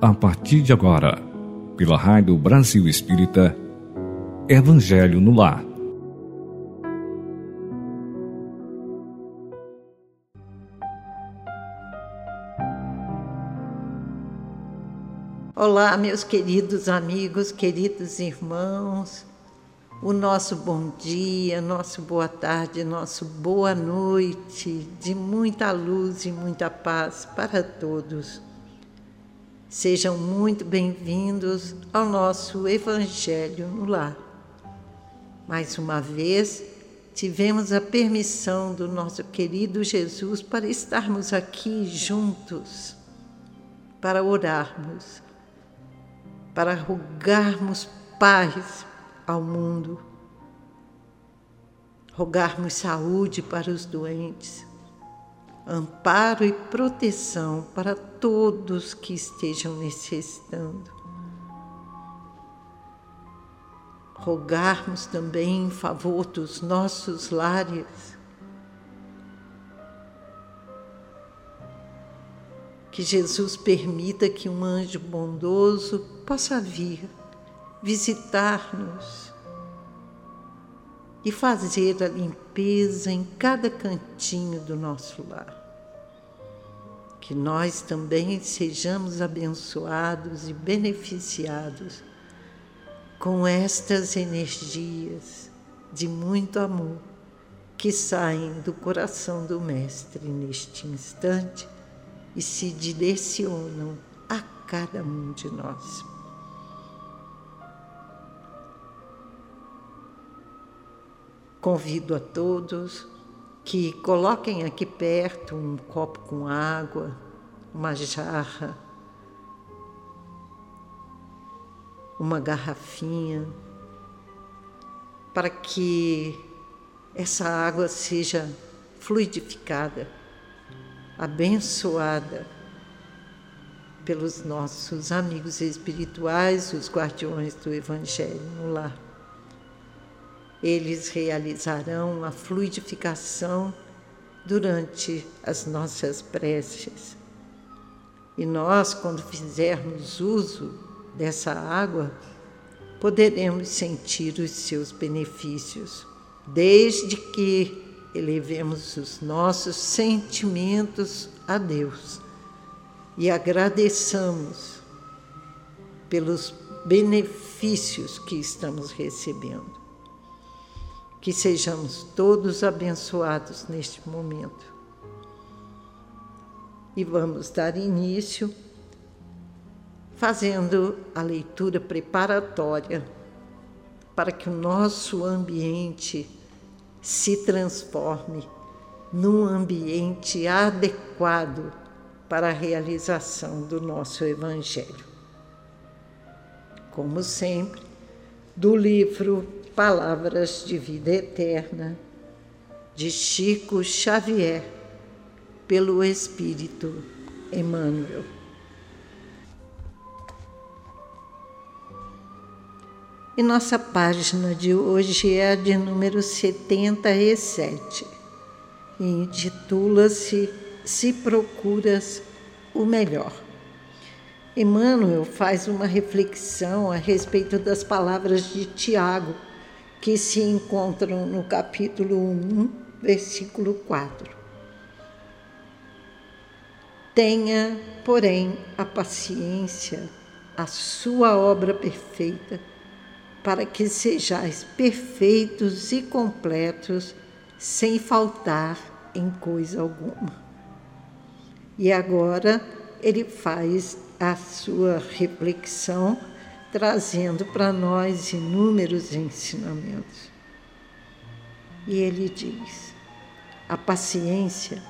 a partir de agora, pela Rádio Brasil Espírita, Evangelho no Lar. Olá, meus queridos amigos, queridos irmãos. O nosso bom dia, nosso boa tarde, nosso boa noite, de muita luz e muita paz para todos. Sejam muito bem-vindos ao nosso Evangelho no Lar. Mais uma vez, tivemos a permissão do nosso querido Jesus para estarmos aqui juntos, para orarmos, para rogarmos paz ao mundo, rogarmos saúde para os doentes amparo e proteção para todos que estejam necessitando. Rogarmos também em favor dos nossos lares. Que Jesus permita que um anjo bondoso possa vir visitar-nos e fazer a limpeza em cada cantinho do nosso lar. Que nós também sejamos abençoados e beneficiados com estas energias de muito amor que saem do coração do Mestre neste instante e se direcionam a cada um de nós. Convido a todos que coloquem aqui perto um copo com água, uma jarra, uma garrafinha, para que essa água seja fluidificada, abençoada pelos nossos amigos espirituais, os guardiões do Evangelho no lar eles realizarão a fluidificação durante as nossas preces. E nós, quando fizermos uso dessa água, poderemos sentir os seus benefícios, desde que elevemos os nossos sentimentos a Deus e agradeçamos pelos benefícios que estamos recebendo. Que sejamos todos abençoados neste momento. E vamos dar início fazendo a leitura preparatória para que o nosso ambiente se transforme num ambiente adequado para a realização do nosso Evangelho. Como sempre, do livro Palavras de Vida Eterna, de Chico Xavier, pelo Espírito Emmanuel. E nossa página de hoje é a de número 77 e intitula-se Se Procuras o Melhor. Emmanuel faz uma reflexão a respeito das palavras de Tiago, que se encontram no capítulo 1, versículo 4. Tenha, porém, a paciência, a sua obra perfeita, para que sejais perfeitos e completos, sem faltar em coisa alguma. E agora ele faz a sua reflexão, trazendo para nós inúmeros ensinamentos. E ele diz: a paciência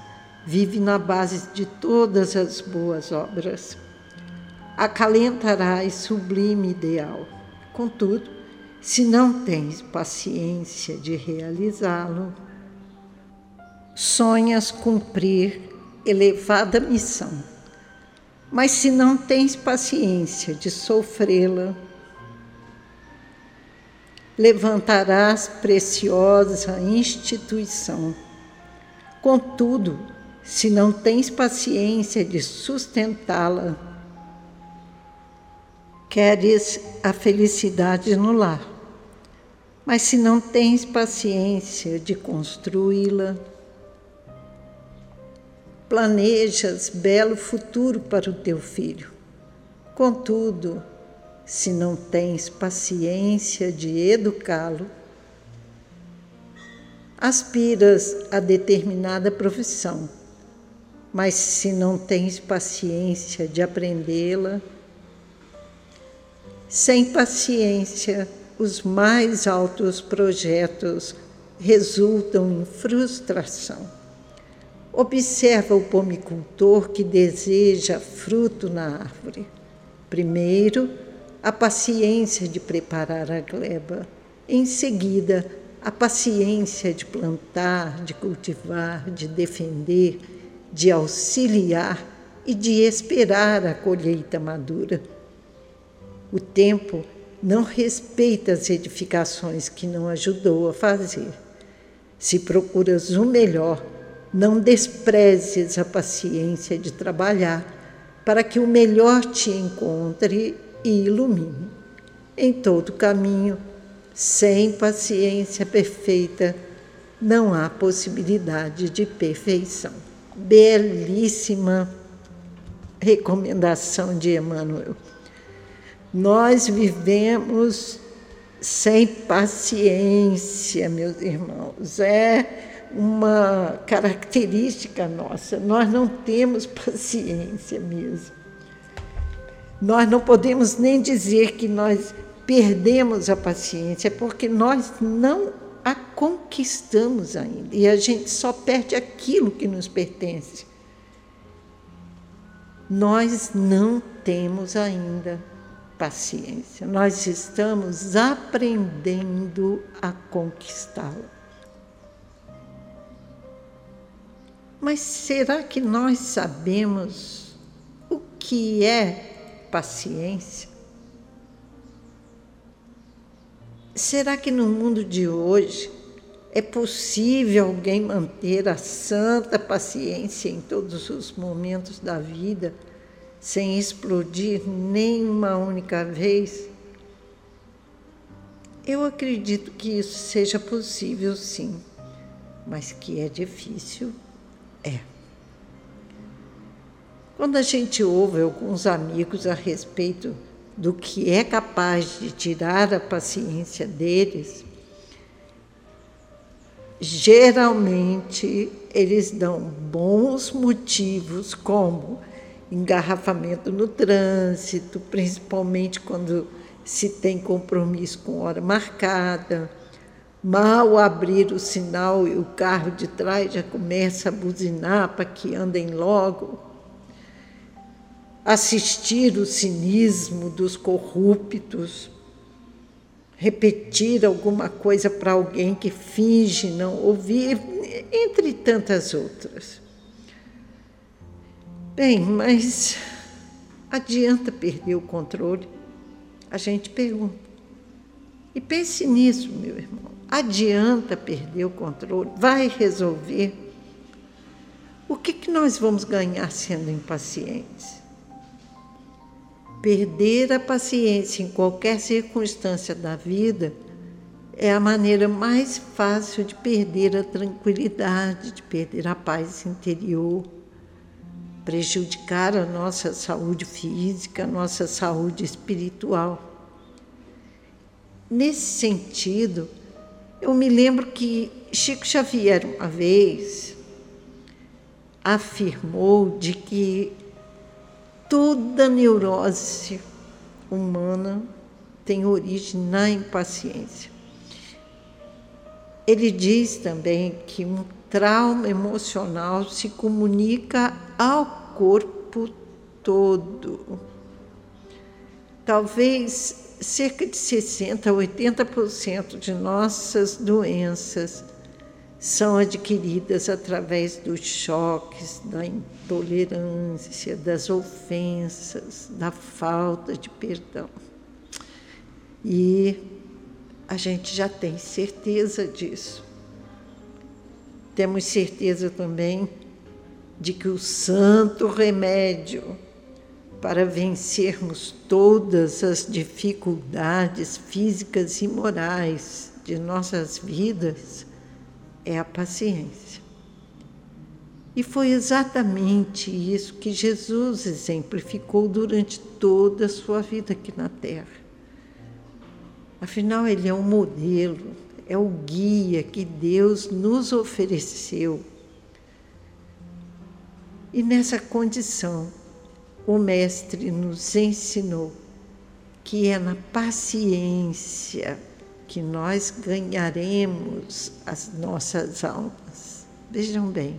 vive na base de todas as boas obras. Acalentarás sublime ideal. Contudo, se não tens paciência de realizá-lo, sonhas cumprir elevada missão mas se não tens paciência de sofrê-la, levantarás preciosa instituição. Contudo, se não tens paciência de sustentá-la, Queres a felicidade no lar, mas se não tens paciência de construí-la, planejas belo futuro para o teu filho. Contudo, se não tens paciência de educá-lo, aspiras a determinada profissão, mas se não tens paciência de aprendê-la, sem paciência, os mais altos projetos resultam em frustração. Observa o pomicultor que deseja fruto na árvore. Primeiro, a paciência de preparar a gleba. Em seguida, a paciência de plantar, de cultivar, de defender, de auxiliar e de esperar a colheita madura. O tempo não respeita as edificações que não ajudou a fazer. Se procuras o melhor, não desprezes a paciência de trabalhar para que o melhor te encontre e ilumine. Em todo caminho, sem paciência perfeita, não há possibilidade de perfeição. Belíssima recomendação de Emmanuel. Nós vivemos sem paciência, meus irmãos. É uma característica nossa. Nós não temos paciência mesmo. Nós não podemos nem dizer que nós perdemos a paciência, porque nós não a conquistamos ainda. E a gente só perde aquilo que nos pertence. Nós não temos ainda paciência, nós estamos aprendendo a conquistá-la. Mas será que nós sabemos o que é paciência? Será que no mundo de hoje é possível alguém manter a santa paciência em todos os momentos da vida sem explodir nem uma única vez? Eu acredito que isso seja possível, sim, mas que é difícil, é. Quando a gente ouve alguns amigos a respeito do que é capaz de tirar a paciência deles, geralmente eles dão bons motivos, como engarrafamento no trânsito, principalmente quando se tem compromisso com hora marcada. Mal abrir o sinal e o carro de trás já começa a buzinar para que andem logo assistir o cinismo dos corruptos, repetir alguma coisa para alguém que finge não ouvir, entre tantas outras. Bem, mas adianta perder o controle? A gente pergunta. E pense nisso, meu irmão. Adianta perder o controle? Vai resolver? O que, que nós vamos ganhar sendo impacientes? Perder a paciência em qualquer circunstância da vida é a maneira mais fácil de perder a tranquilidade, de perder a paz interior, prejudicar a nossa saúde física, a nossa saúde espiritual. Nesse sentido, eu me lembro que Chico Xavier, uma vez, afirmou de que toda neurose humana tem origem na impaciência. Ele diz também que um trauma emocional se comunica ao corpo todo. Talvez cerca de 60 a 80% de nossas doenças são adquiridas através dos choques, da intolerância, das ofensas, da falta de perdão. E a gente já tem certeza disso. Temos certeza também de que o santo remédio para vencermos todas as dificuldades físicas e morais de nossas vidas é a paciência. E foi exatamente isso que Jesus exemplificou durante toda a sua vida aqui na Terra. Afinal, ele é um modelo, é o guia que Deus nos ofereceu. E nessa condição, o Mestre nos ensinou que é na paciência que nós ganharemos as nossas almas. Vejam bem,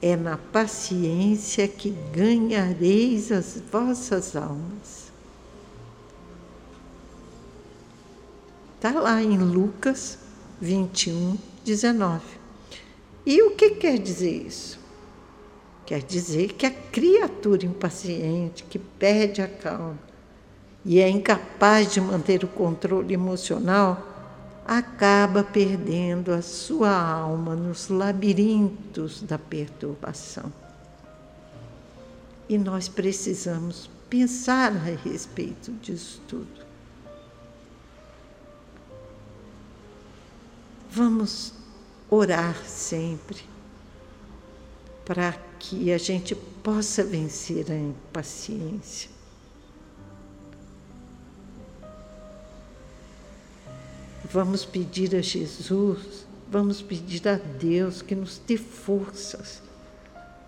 é na paciência que ganhareis as vossas almas. Está lá em Lucas 21, 19. E o que quer dizer isso? Quer dizer que a criatura impaciente, que perde a calma e é incapaz de manter o controle emocional, acaba perdendo a sua alma nos labirintos da perturbação. E nós precisamos pensar a respeito disso tudo. Vamos orar sempre para que a gente possa vencer a impaciência. Vamos pedir a Jesus, vamos pedir a Deus que nos dê forças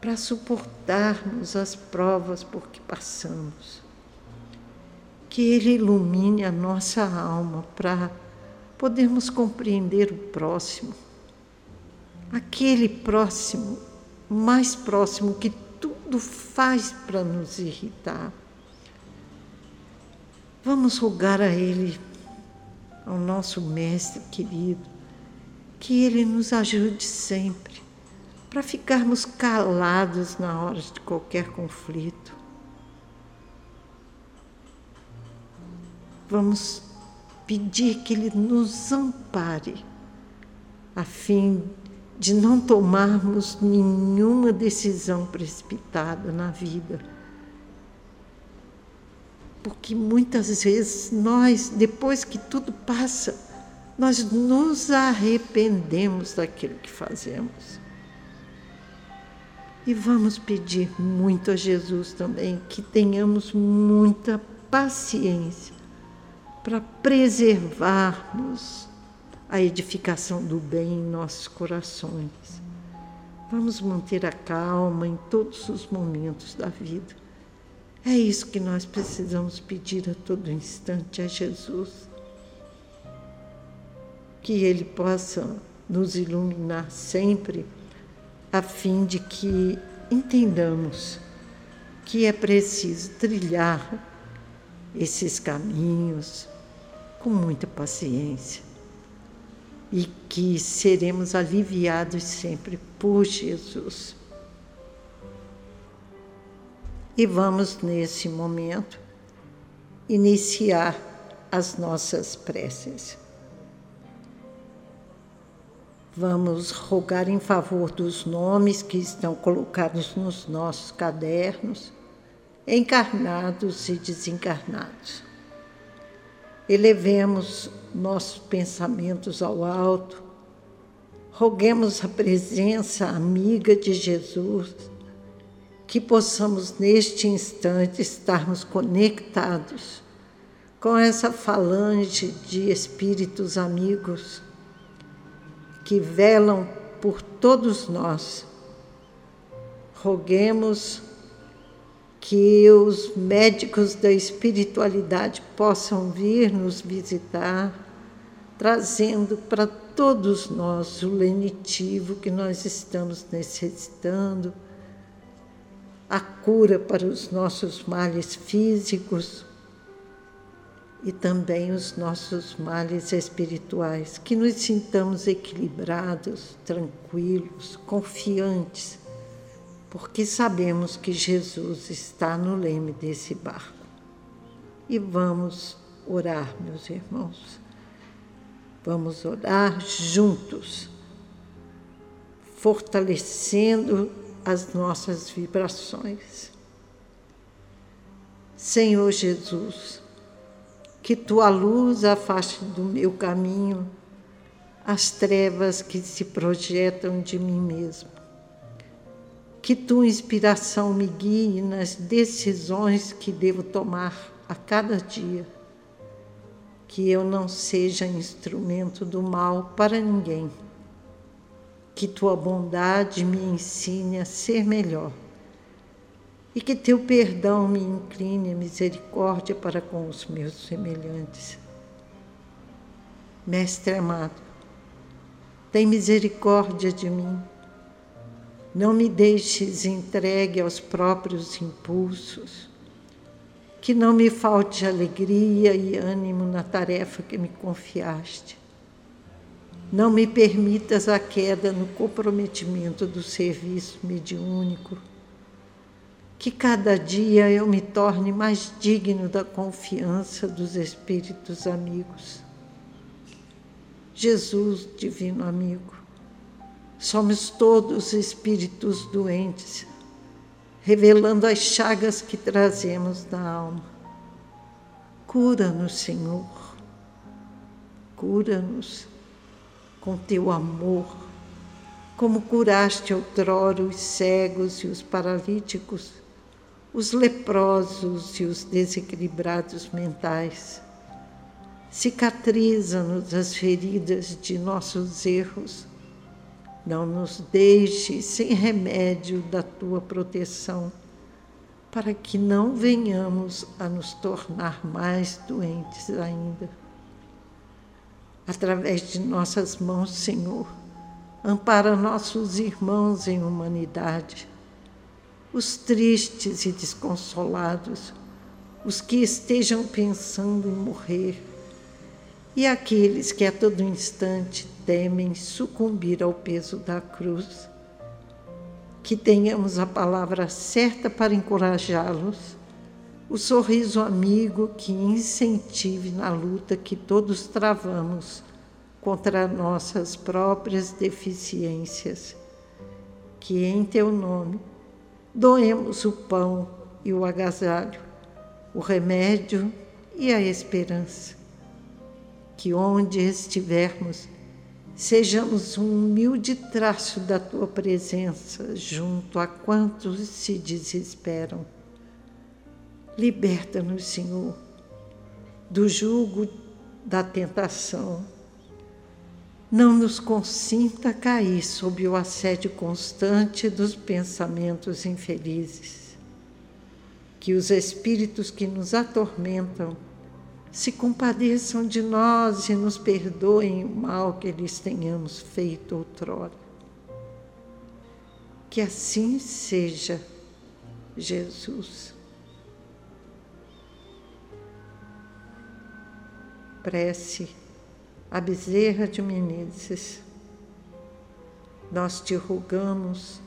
para suportarmos as provas por que passamos. Que Ele ilumine a nossa alma para podermos compreender o próximo, aquele próximo, mais próximo que tudo faz para nos irritar. Vamos rogar a Ele ao nosso Mestre querido, que Ele nos ajude sempre para ficarmos calados na hora de qualquer conflito. Vamos pedir que Ele nos ampare, a fim de não tomarmos nenhuma decisão precipitada na vida porque muitas vezes nós, depois que tudo passa, nós nos arrependemos daquilo que fazemos. E vamos pedir muito a Jesus também que tenhamos muita paciência para preservarmos a edificação do bem em nossos corações. Vamos manter a calma em todos os momentos da vida é isso que nós precisamos pedir a todo instante a Jesus. Que Ele possa nos iluminar sempre, a fim de que entendamos que é preciso trilhar esses caminhos com muita paciência e que seremos aliviados sempre por Jesus. E vamos, nesse momento, iniciar as nossas preces. Vamos rogar em favor dos nomes que estão colocados nos nossos cadernos, encarnados e desencarnados. Elevemos nossos pensamentos ao alto, roguemos a presença amiga de Jesus que possamos neste instante estarmos conectados com essa falange de espíritos amigos que velam por todos nós. Roguemos que os médicos da espiritualidade possam vir nos visitar, trazendo para todos nós o lenitivo que nós estamos necessitando a cura para os nossos males físicos e também os nossos males espirituais, que nos sintamos equilibrados, tranquilos, confiantes, porque sabemos que Jesus está no leme desse barco. E vamos orar, meus irmãos. Vamos orar juntos, fortalecendo as nossas vibrações. Senhor Jesus, que tua luz afaste do meu caminho as trevas que se projetam de mim mesmo. Que tua inspiração me guie nas decisões que devo tomar a cada dia. Que eu não seja instrumento do mal para ninguém. Que tua bondade me ensine a ser melhor. E que teu perdão me incline a misericórdia para com os meus semelhantes. Mestre amado, tem misericórdia de mim. Não me deixes entregue aos próprios impulsos. Que não me falte alegria e ânimo na tarefa que me confiaste. Não me permitas a queda no comprometimento do serviço mediúnico. Que cada dia eu me torne mais digno da confiança dos espíritos amigos Jesus, divino amigo, somos todos espíritos doentes, revelando as chagas que trazemos na alma. Cura-nos, Senhor, cura-nos com teu amor, como curaste outrora os cegos e os paralíticos, os leprosos e os desequilibrados mentais cicatriza-nos as feridas de nossos erros. Não nos deixe sem remédio da tua proteção, para que não venhamos a nos tornar mais doentes ainda. Através de nossas mãos, Senhor, ampara nossos irmãos em humanidade, os tristes e desconsolados, os que estejam pensando em morrer e aqueles que a todo instante temem sucumbir ao peso da cruz. Que tenhamos a palavra certa para encorajá-los, o sorriso amigo que incentive na luta que todos travamos contra nossas próprias deficiências. Que em teu nome doemos o pão e o agasalho, o remédio e a esperança que onde estivermos, sejamos um humilde traço da tua presença junto a quantos se desesperam. Liberta-nos, Senhor, do jugo da tentação. Não nos consinta cair sob o assédio constante dos pensamentos infelizes. Que os espíritos que nos atormentam se compadeçam de nós e nos perdoem o mal que lhes tenhamos feito outrora. Que assim seja, Jesus. Prece a Bezerra de Menezes. Nós te rogamos,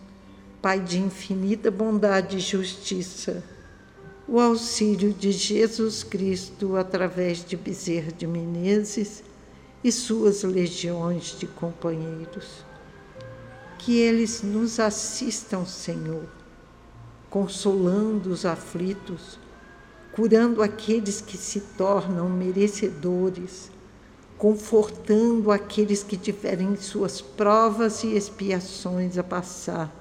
Pai de infinita bondade e justiça, o auxílio de Jesus Cristo através de Bezerra de Menezes e suas legiões de companheiros. Que eles nos assistam, Senhor, consolando os aflitos, curando aqueles que se tornam merecedores, confortando aqueles que tiverem suas provas e expiações a passar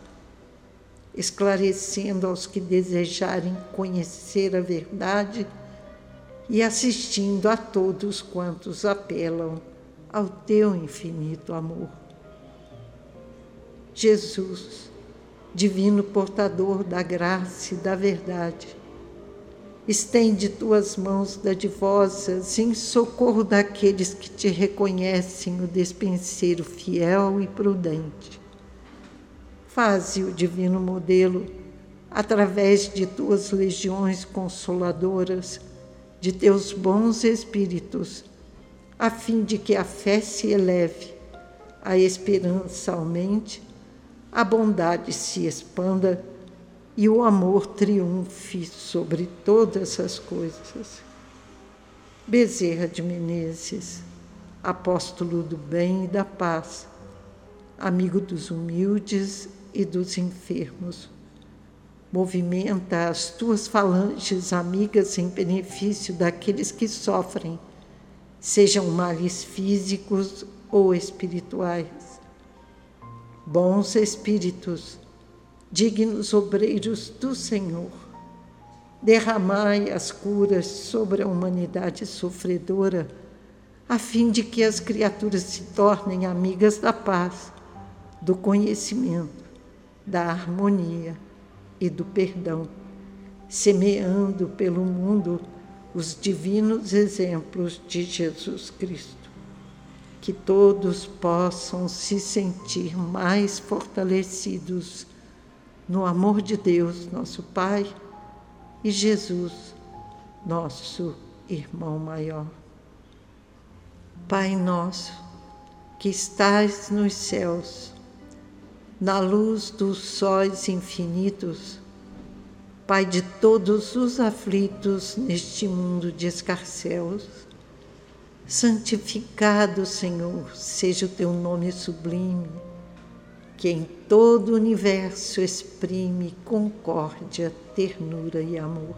esclarecendo aos que desejarem conhecer a verdade e assistindo a todos quantos apelam ao teu infinito amor. Jesus, divino portador da graça e da verdade, estende tuas mãos dadivosas em socorro daqueles que te reconhecem o despenseiro fiel e prudente Faze o divino modelo através de tuas legiões consoladoras, de teus bons espíritos, a fim de que a fé se eleve, a esperança aumente, a bondade se expanda e o amor triunfe sobre todas as coisas. Bezerra de Menezes, apóstolo do bem e da paz, amigo dos humildes e dos enfermos. Movimenta as tuas falanges amigas em benefício daqueles que sofrem, sejam males físicos ou espirituais. Bons espíritos, dignos obreiros do Senhor, derramai as curas sobre a humanidade sofredora, a fim de que as criaturas se tornem amigas da paz, do conhecimento, da harmonia e do perdão, semeando pelo mundo os divinos exemplos de Jesus Cristo. Que todos possam se sentir mais fortalecidos no amor de Deus, nosso Pai, e Jesus, nosso irmão maior. Pai nosso, que estais nos céus, na luz dos sóis infinitos, Pai de todos os aflitos neste mundo de escarcéus, santificado, Senhor, seja o teu nome sublime, que em todo o universo exprime concórdia, ternura e amor.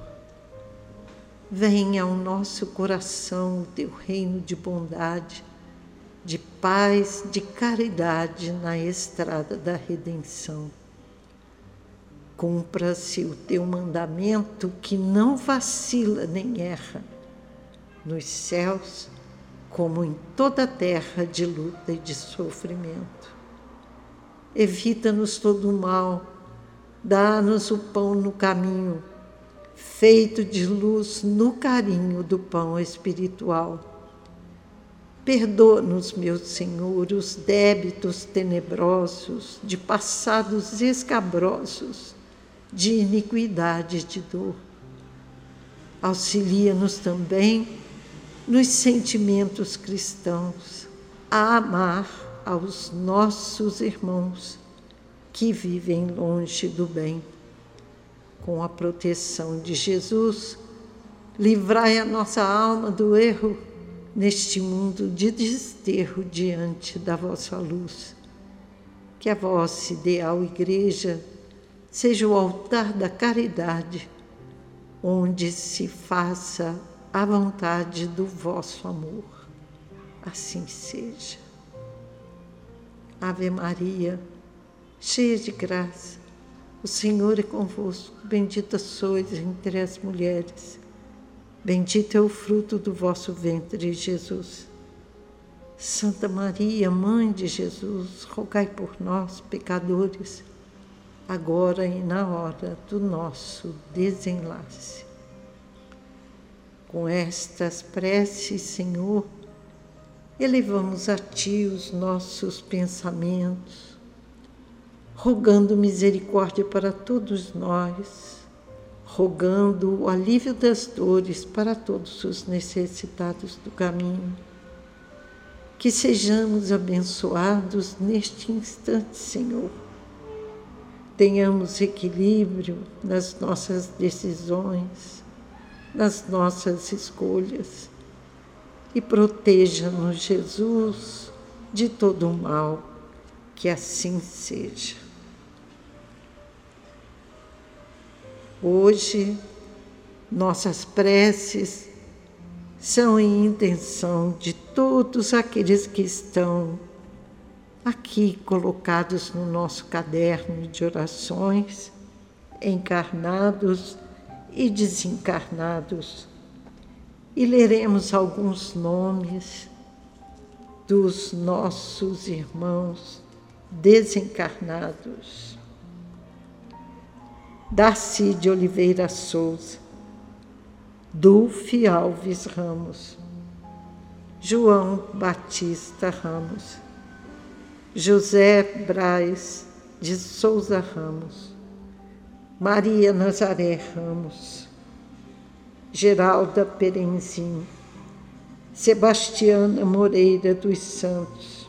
Venha ao nosso coração o teu reino de bondade de paz, de caridade na estrada da redenção. Cumpra-se o teu mandamento que não vacila nem erra, nos céus como em toda a terra de luta e de sofrimento. Evita-nos todo o mal, dá-nos o pão no caminho, feito de luz no carinho do pão espiritual Perdoa-nos, meu Senhor, os débitos tenebrosos de passados escabrosos, de iniquidade e de dor. Auxilia-nos também nos sentimentos cristãos a amar aos nossos irmãos que vivem longe do bem. Com a proteção de Jesus, livrai a nossa alma do erro neste mundo de desterro diante da vossa luz. Que a vossa ideal igreja seja o altar da caridade, onde se faça a vontade do vosso amor. Assim seja. Ave Maria, cheia de graça, o Senhor é convosco, bendita sois entre as mulheres Bendito é o fruto do vosso ventre, Jesus. Santa Maria, Mãe de Jesus, rogai por nós, pecadores, agora e na hora do nosso desenlace. Com estas preces, Senhor, elevamos a Ti os nossos pensamentos, rogando misericórdia para todos nós rogando o alívio das dores para todos os necessitados do caminho. Que sejamos abençoados neste instante, Senhor. Tenhamos equilíbrio nas nossas decisões, nas nossas escolhas e proteja-nos, Jesus, de todo o mal. Que assim seja. Hoje, nossas preces são em intenção de todos aqueles que estão aqui colocados no nosso caderno de orações, encarnados e desencarnados. E leremos alguns nomes dos nossos irmãos desencarnados. Darcy de Oliveira Souza, Dulce Alves Ramos, João Batista Ramos, José Braz de Souza Ramos, Maria Nazaré Ramos, Geralda Perenzin, Sebastiana Moreira dos Santos,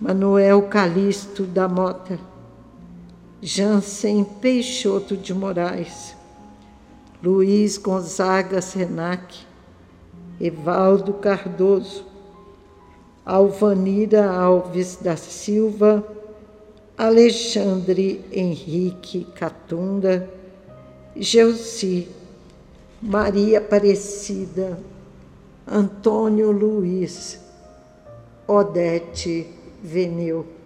Manuel Calixto da Mota, Jansen Peixoto de Moraes, Luiz Gonzaga Senac, Evaldo Cardoso, Alvanira Alves da Silva, Alexandre Henrique Catunda, Geuci, Maria Aparecida, Antônio Luiz, Odete Veneu,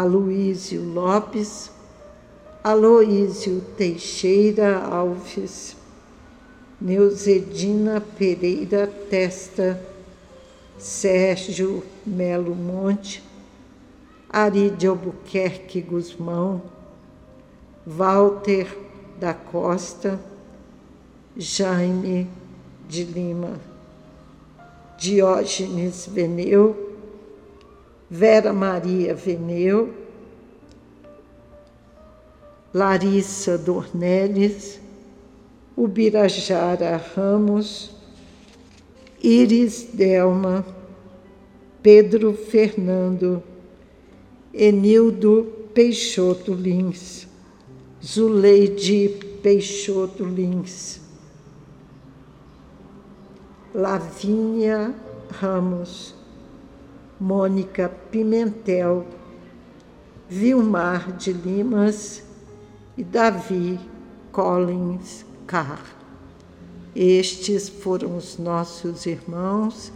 Aloísio Lopes, Aloísio Teixeira Alves, Neuzedina Pereira Testa, Sérgio Melo Monte, Ari de Albuquerque Guzmão, Walter da Costa, Jaime de Lima, Diógenes Veneu, Vera Maria Veneu, Larissa Dornelles, Ubirajara Ramos, Iris Delma, Pedro Fernando, Enildo Peixoto Lins, Zuleide Peixoto Lins, Lavínia Ramos, Mônica Pimentel, Vilmar de Limas e Davi Collins Carr. Estes foram os nossos irmãos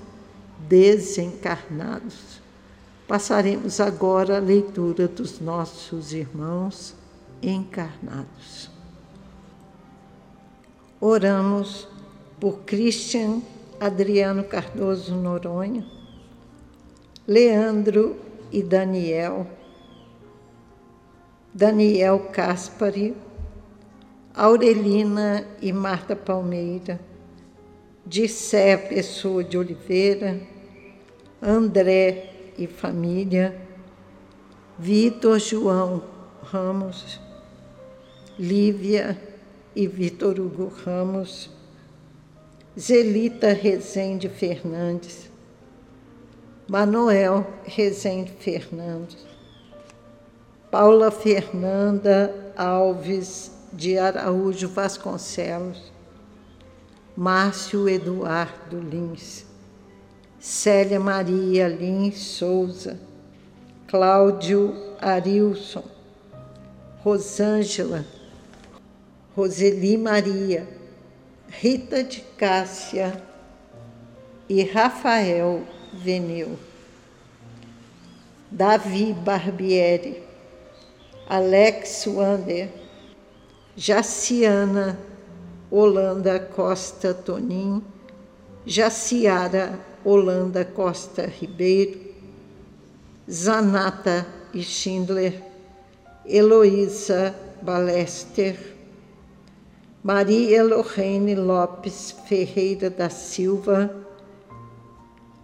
desencarnados. Passaremos agora a leitura dos nossos irmãos encarnados. Oramos por Christian Adriano Cardoso Noronha, Leandro e Daniel, Daniel Caspari, Aurelina e Marta Palmeira, Dissé Pessoa de Oliveira, André e família, Vitor João Ramos, Lívia e Vitor Hugo Ramos, Zelita Rezende Fernandes, Manuel Rezende Fernandes, Paula Fernanda Alves de Araújo Vasconcelos, Márcio Eduardo Lins, Célia Maria Lins Souza, Cláudio Arilson, Rosângela, Roseli Maria, Rita de Cássia. E Rafael Veneu. Davi Barbieri, Alex Wander, Jaciana Holanda Costa Tonim, Jaciara Holanda Costa Ribeiro, Zanata Schindler, Heloísa Balester, Maria Lorraine Lopes Ferreira da Silva,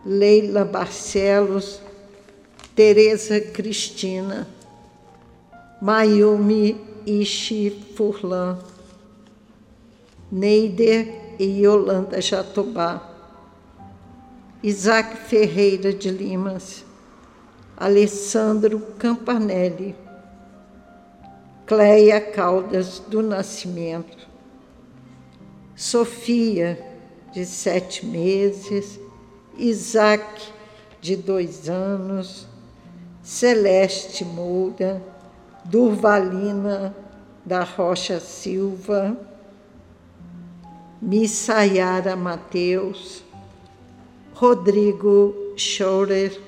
Leila Barcelos, Tereza Cristina, Mayumi Ishi Furlan, Neider e Yolanda Jatobá, Isaac Ferreira de Limas, Alessandro Campanelli, Cleia Caldas do Nascimento, Sofia, de sete meses, Isaac, de dois anos, Celeste Moura, Durvalina da Rocha Silva, Missaiara Mateus, Rodrigo Schorer,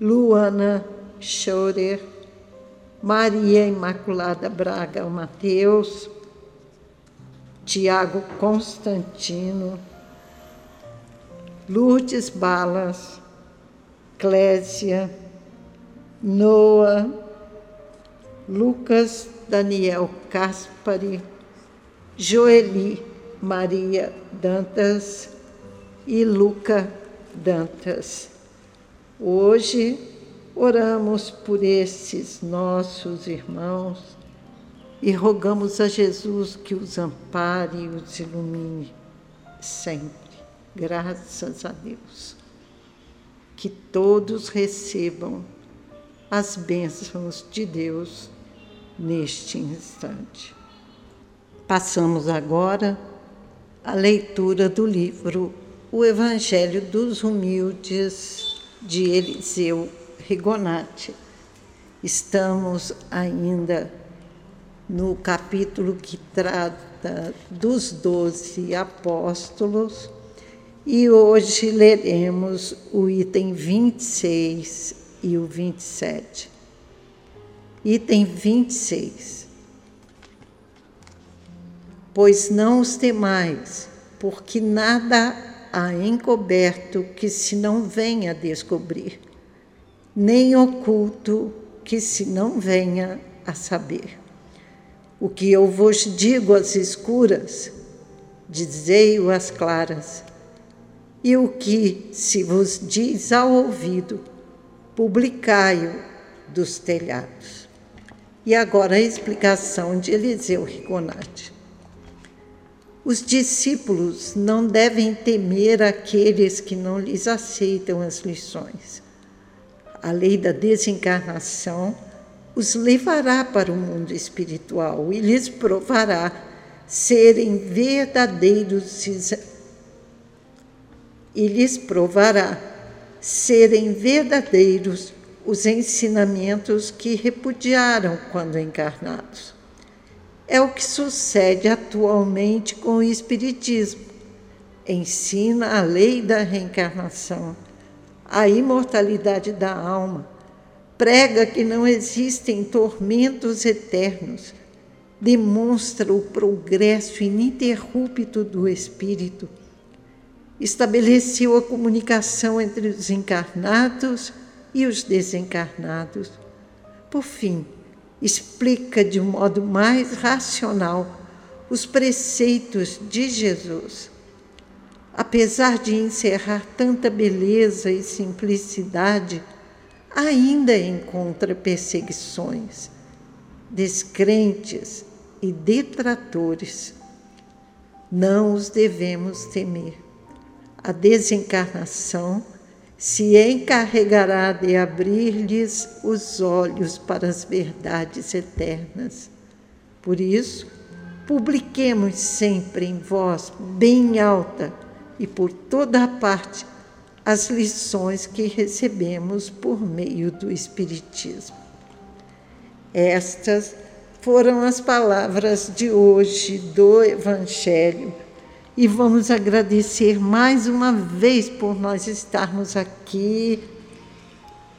Luana Schorer, Maria Imaculada Braga Mateus, Tiago Constantino, Lourdes Balas, Clésia, Noah, Lucas Daniel Caspari, Joeli Maria Dantas e Luca Dantas. Hoje oramos por esses nossos irmãos e rogamos a Jesus que os ampare e os ilumine sempre. Graças a Deus. Que todos recebam as bênçãos de Deus neste instante. Passamos agora à leitura do livro O Evangelho dos Humildes de Eliseu Rigonati. Estamos ainda no capítulo que trata dos doze apóstolos, e hoje leremos o item 26 e o 27. Item 26. Pois não os temais, porque nada há encoberto que se não venha descobrir, nem oculto que se não venha a saber. O que eu vos digo às escuras, dizei-o às claras, e o que se vos diz ao ouvido, publicai-o dos telhados. E agora a explicação de Eliseu Rigonati. Os discípulos não devem temer aqueles que não lhes aceitam as lições. A lei da desencarnação os levará para o mundo espiritual e lhes provará serem verdadeiros e lhes provará serem verdadeiros os ensinamentos que repudiaram quando encarnados. É o que sucede atualmente com o Espiritismo. Ensina a lei da reencarnação, a imortalidade da alma, prega que não existem tormentos eternos, demonstra o progresso ininterrupto do espírito, estabeleceu a comunicação entre os encarnados e os desencarnados. Por fim, explica de um modo mais racional os preceitos de Jesus. Apesar de encerrar tanta beleza e simplicidade, ainda encontra perseguições, descrentes e detratores. Não os devemos temer. A desencarnação se encarregará de abrir-lhes os olhos para as verdades eternas. Por isso, publiquemos sempre em voz bem alta e por toda a parte as lições que recebemos por meio do Espiritismo. Estas foram as palavras de hoje do Evangelho e vamos agradecer mais uma vez por nós estarmos aqui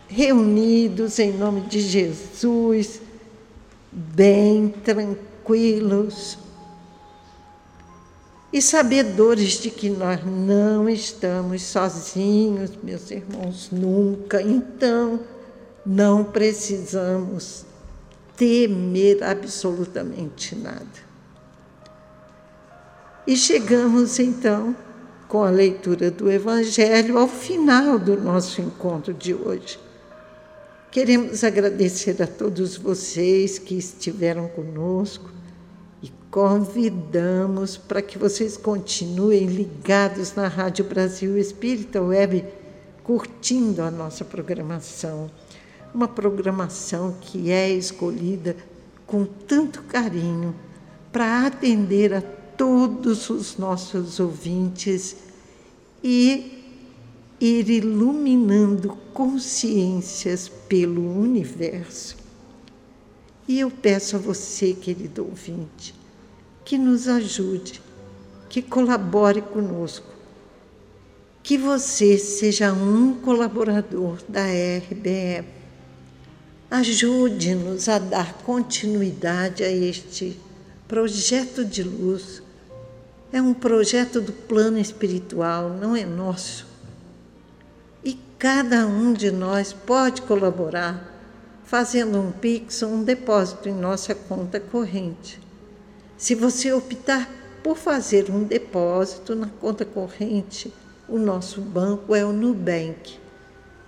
reunidos em nome de Jesus, bem tranquilos, e sabedores de que nós não estamos sozinhos, meus irmãos, nunca. Então, não precisamos temer absolutamente nada. E chegamos então, com a leitura do Evangelho, ao final do nosso encontro de hoje. Queremos agradecer a todos vocês que estiveram conosco e convidamos para que vocês continuem ligados na Rádio Brasil Espírita Web, curtindo a nossa programação. Uma programação que é escolhida com tanto carinho para atender a todos os nossos ouvintes e ir iluminando consciências pelo universo. E eu peço a você, querido ouvinte, que nos ajude, que colabore conosco, que você seja um colaborador da RBE. Ajude-nos a dar continuidade a este projeto de luz. É um projeto do plano espiritual, não é nosso. E cada um de nós pode colaborar fazendo um Pix ou um depósito em nossa conta corrente. Se você optar por fazer um depósito na conta corrente, o nosso banco é o Nubank.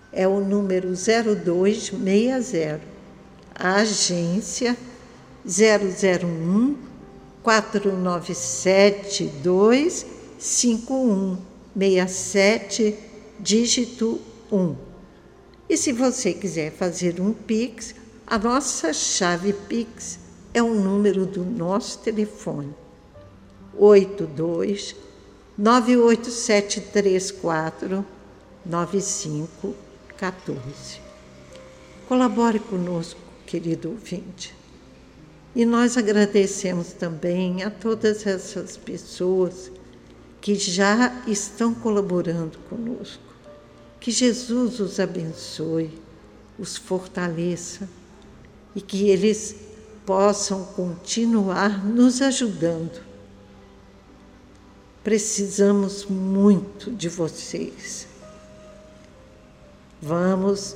É o número 0260. A agência 001 497 25167 dígito 1. E se você quiser fazer um Pix, a nossa chave Pix é o número do nosso telefone: 82 98734 9514. Colabore conosco, querido ouvinte. E nós agradecemos também a todas essas pessoas que já estão colaborando conosco. Que Jesus os abençoe, os fortaleça e que eles possam continuar nos ajudando. Precisamos muito de vocês. Vamos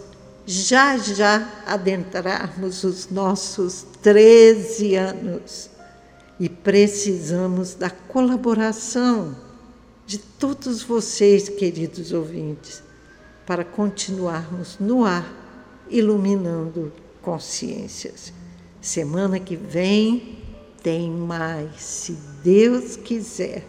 já já adentrarmos os nossos 13 anos e precisamos da colaboração de todos vocês, queridos ouvintes, para continuarmos no ar iluminando consciências. Semana que vem tem mais, se Deus quiser.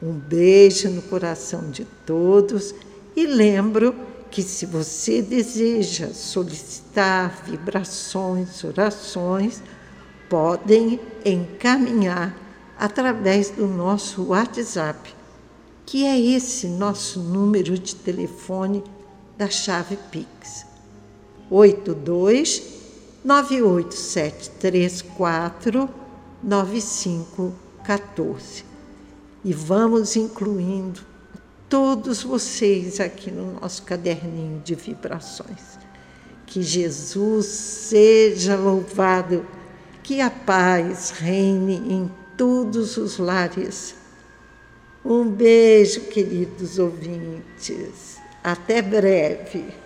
Um beijo no coração de todos e lembro que se você deseja solicitar vibrações, orações, podem encaminhar através do nosso WhatsApp, que é esse nosso número de telefone da chave Pix. 82 98734 9514. E vamos incluindo todos vocês aqui no nosso caderninho de vibrações. Que Jesus seja louvado, que a paz reine em todos os lares. Um beijo, queridos ouvintes. Até breve.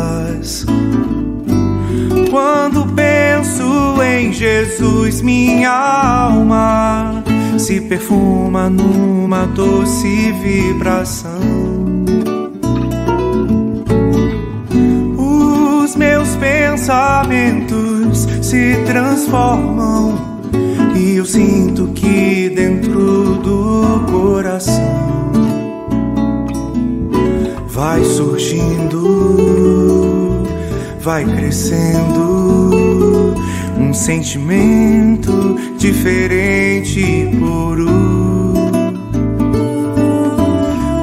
Jesus, minha alma se perfuma numa doce vibração. Os meus pensamentos se transformam e eu sinto que dentro do coração vai surgindo, vai crescendo um sentimento diferente e puro.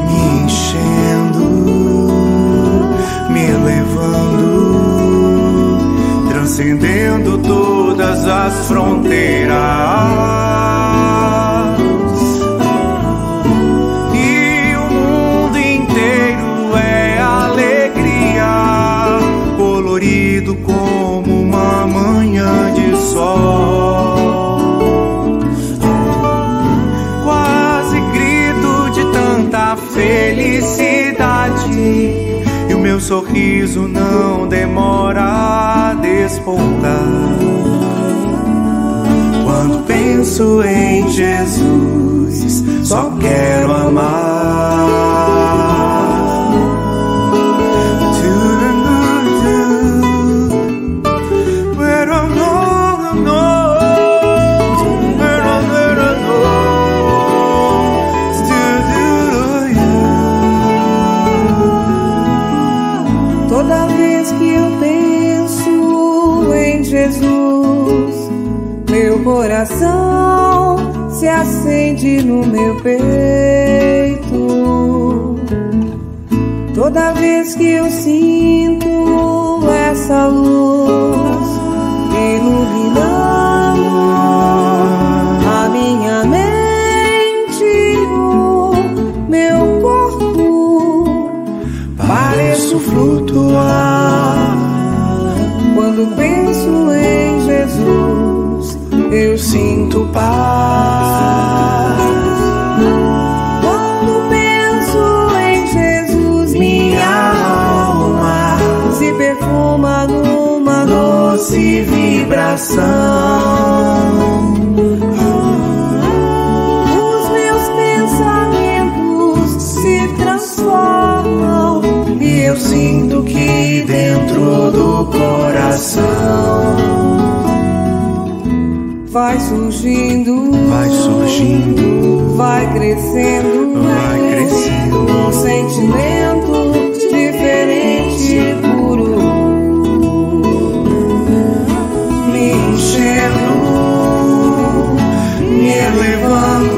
Me enchendo, me elevando, transcendendo todas as fronteiras. Despontar. Quando penso em Jesus, só quero amar. No meu peito. Toda vez que eu sinto essa luz iluminando a minha mente, o meu corpo, pareço flutuar. Quando penso em Jesus, eu sinto paz. Vibração. Os meus pensamentos se transformam e eu sinto que dentro do coração vai surgindo, Vai surgindo, vai crescendo, vai elevando,